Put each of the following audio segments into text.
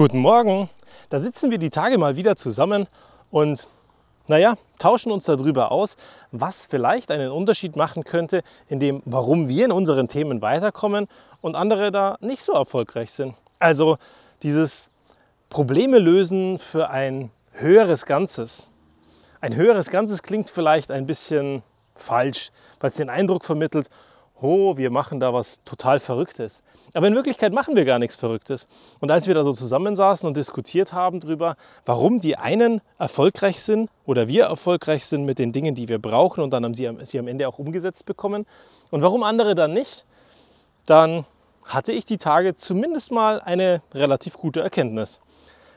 Guten Morgen. Da sitzen wir die Tage mal wieder zusammen und naja, tauschen uns darüber aus, was vielleicht einen Unterschied machen könnte, in dem, warum wir in unseren Themen weiterkommen und andere da nicht so erfolgreich sind. Also dieses Probleme lösen für ein höheres Ganzes. Ein höheres Ganzes klingt vielleicht ein bisschen falsch, weil es den Eindruck vermittelt, oh, wir machen da was total Verrücktes. Aber in Wirklichkeit machen wir gar nichts Verrücktes. Und als wir da so zusammensaßen und diskutiert haben darüber, warum die einen erfolgreich sind oder wir erfolgreich sind mit den Dingen, die wir brauchen und dann haben sie, sie am Ende auch umgesetzt bekommen und warum andere dann nicht, dann hatte ich die Tage zumindest mal eine relativ gute Erkenntnis.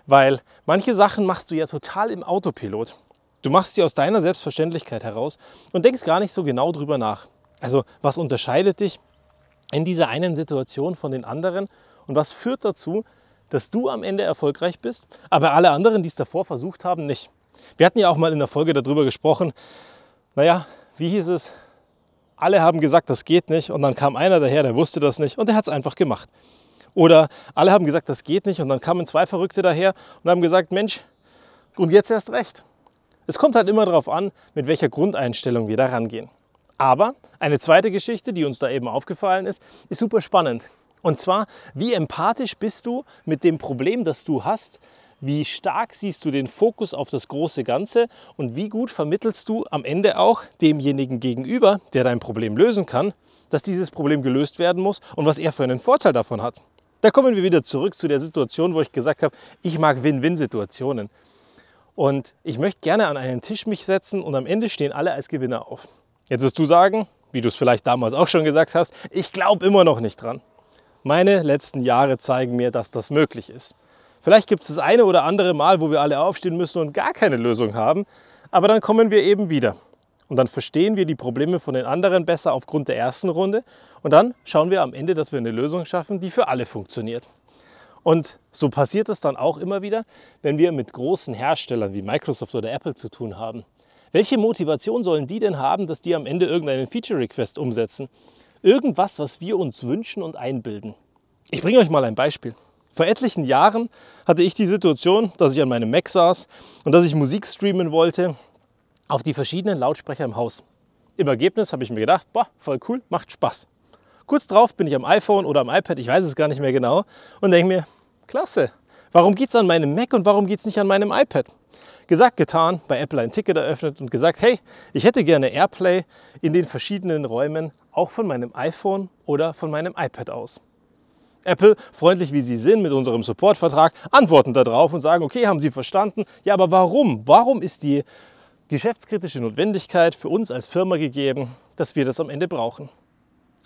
Weil manche Sachen machst du ja total im Autopilot. Du machst sie aus deiner Selbstverständlichkeit heraus und denkst gar nicht so genau drüber nach. Also was unterscheidet dich in dieser einen Situation von den anderen und was führt dazu, dass du am Ende erfolgreich bist, aber alle anderen, die es davor versucht haben, nicht. Wir hatten ja auch mal in der Folge darüber gesprochen, naja, wie hieß es, alle haben gesagt, das geht nicht und dann kam einer daher, der wusste das nicht und der hat es einfach gemacht. Oder alle haben gesagt, das geht nicht und dann kamen zwei Verrückte daher und haben gesagt, Mensch, und jetzt erst recht. Es kommt halt immer darauf an, mit welcher Grundeinstellung wir da rangehen. Aber eine zweite Geschichte, die uns da eben aufgefallen ist, ist super spannend. Und zwar, wie empathisch bist du mit dem Problem, das du hast? Wie stark siehst du den Fokus auf das große Ganze und wie gut vermittelst du am Ende auch demjenigen gegenüber, der dein Problem lösen kann, dass dieses Problem gelöst werden muss und was er für einen Vorteil davon hat? Da kommen wir wieder zurück zu der Situation, wo ich gesagt habe, ich mag Win-Win-Situationen. Und ich möchte gerne an einen Tisch mich setzen und am Ende stehen alle als Gewinner auf. Jetzt wirst du sagen, wie du es vielleicht damals auch schon gesagt hast, ich glaube immer noch nicht dran. Meine letzten Jahre zeigen mir, dass das möglich ist. Vielleicht gibt es das eine oder andere Mal, wo wir alle aufstehen müssen und gar keine Lösung haben, aber dann kommen wir eben wieder. Und dann verstehen wir die Probleme von den anderen besser aufgrund der ersten Runde und dann schauen wir am Ende, dass wir eine Lösung schaffen, die für alle funktioniert. Und so passiert es dann auch immer wieder, wenn wir mit großen Herstellern wie Microsoft oder Apple zu tun haben. Welche Motivation sollen die denn haben, dass die am Ende irgendeinen Feature-Request umsetzen? Irgendwas, was wir uns wünschen und einbilden. Ich bringe euch mal ein Beispiel. Vor etlichen Jahren hatte ich die Situation, dass ich an meinem Mac saß und dass ich Musik streamen wollte auf die verschiedenen Lautsprecher im Haus. Im Ergebnis habe ich mir gedacht, boah, voll cool, macht Spaß. Kurz drauf bin ich am iPhone oder am iPad, ich weiß es gar nicht mehr genau, und denke mir, klasse, warum geht es an meinem Mac und warum geht es nicht an meinem iPad? Gesagt, getan, bei Apple ein Ticket eröffnet und gesagt, hey, ich hätte gerne Airplay in den verschiedenen Räumen, auch von meinem iPhone oder von meinem iPad aus. Apple, freundlich wie sie sind mit unserem Supportvertrag, antworten darauf und sagen, okay, haben Sie verstanden. Ja, aber warum? Warum ist die geschäftskritische Notwendigkeit für uns als Firma gegeben, dass wir das am Ende brauchen?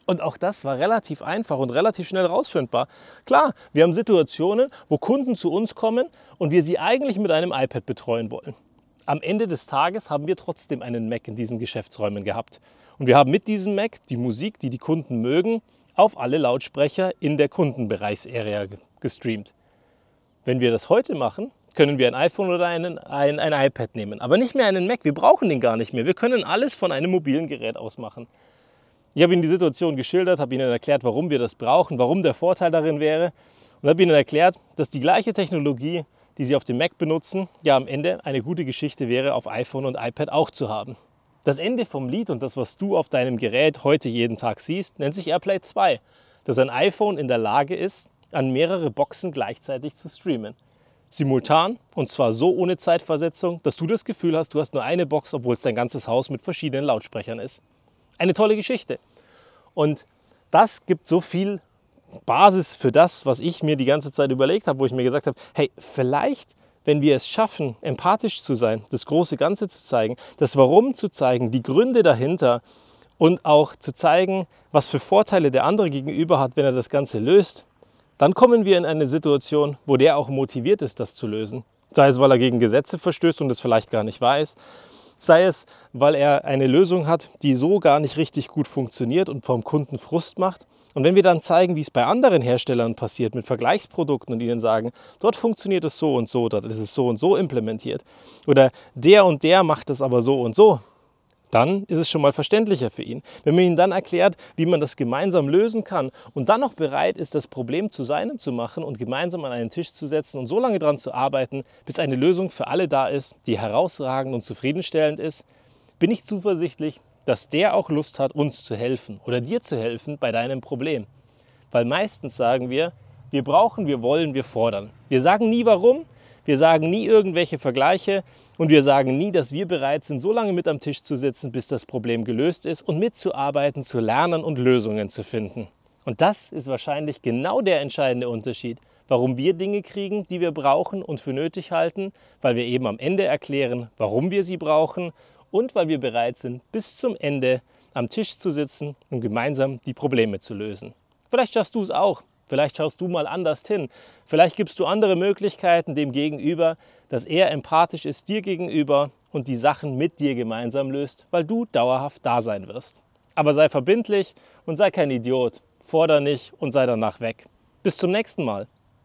Und auch das war relativ einfach und relativ schnell rausfindbar. Klar, wir haben Situationen, wo Kunden zu uns kommen und wir sie eigentlich mit einem iPad betreuen wollen. Am Ende des Tages haben wir trotzdem einen Mac in diesen Geschäftsräumen gehabt. Und wir haben mit diesem Mac die Musik, die die Kunden mögen, auf alle Lautsprecher in der Kundenbereichsarea gestreamt. Wenn wir das heute machen, können wir ein iPhone oder einen, ein, ein iPad nehmen, aber nicht mehr einen Mac. Wir brauchen den gar nicht mehr. Wir können alles von einem mobilen Gerät aus machen. Ich habe Ihnen die Situation geschildert, habe Ihnen erklärt, warum wir das brauchen, warum der Vorteil darin wäre und habe Ihnen erklärt, dass die gleiche Technologie, die Sie auf dem Mac benutzen, ja am Ende eine gute Geschichte wäre, auf iPhone und iPad auch zu haben. Das Ende vom Lied und das, was du auf deinem Gerät heute jeden Tag siehst, nennt sich AirPlay 2, dass ein iPhone in der Lage ist, an mehrere Boxen gleichzeitig zu streamen. Simultan und zwar so ohne Zeitversetzung, dass du das Gefühl hast, du hast nur eine Box, obwohl es dein ganzes Haus mit verschiedenen Lautsprechern ist. Eine tolle Geschichte. Und das gibt so viel Basis für das, was ich mir die ganze Zeit überlegt habe, wo ich mir gesagt habe, hey, vielleicht, wenn wir es schaffen, empathisch zu sein, das große Ganze zu zeigen, das Warum zu zeigen, die Gründe dahinter und auch zu zeigen, was für Vorteile der andere gegenüber hat, wenn er das Ganze löst, dann kommen wir in eine Situation, wo der auch motiviert ist, das zu lösen. Sei es, weil er gegen Gesetze verstößt und es vielleicht gar nicht weiß, sei es, weil er eine Lösung hat, die so gar nicht richtig gut funktioniert und vom Kunden Frust macht. Und wenn wir dann zeigen, wie es bei anderen Herstellern passiert mit Vergleichsprodukten und ihnen sagen, dort funktioniert es so und so, dort ist es so und so implementiert oder der und der macht es aber so und so, dann ist es schon mal verständlicher für ihn. Wenn man ihm dann erklärt, wie man das gemeinsam lösen kann und dann noch bereit ist, das Problem zu seinem zu machen und gemeinsam an einen Tisch zu setzen und so lange daran zu arbeiten, bis eine Lösung für alle da ist, die herausragend und zufriedenstellend ist, bin ich zuversichtlich, dass der auch Lust hat, uns zu helfen oder dir zu helfen bei deinem Problem. Weil meistens sagen wir, wir brauchen, wir wollen, wir fordern. Wir sagen nie warum, wir sagen nie irgendwelche Vergleiche und wir sagen nie, dass wir bereit sind, so lange mit am Tisch zu sitzen, bis das Problem gelöst ist und mitzuarbeiten, zu lernen und Lösungen zu finden. Und das ist wahrscheinlich genau der entscheidende Unterschied, warum wir Dinge kriegen, die wir brauchen und für nötig halten, weil wir eben am Ende erklären, warum wir sie brauchen und weil wir bereit sind, bis zum Ende am Tisch zu sitzen und gemeinsam die Probleme zu lösen. Vielleicht schaffst du es auch. Vielleicht schaust du mal anders hin. Vielleicht gibst du andere Möglichkeiten dem Gegenüber, dass er empathisch ist dir gegenüber und die Sachen mit dir gemeinsam löst, weil du dauerhaft da sein wirst. Aber sei verbindlich und sei kein Idiot. Forder nicht und sei danach weg. Bis zum nächsten Mal.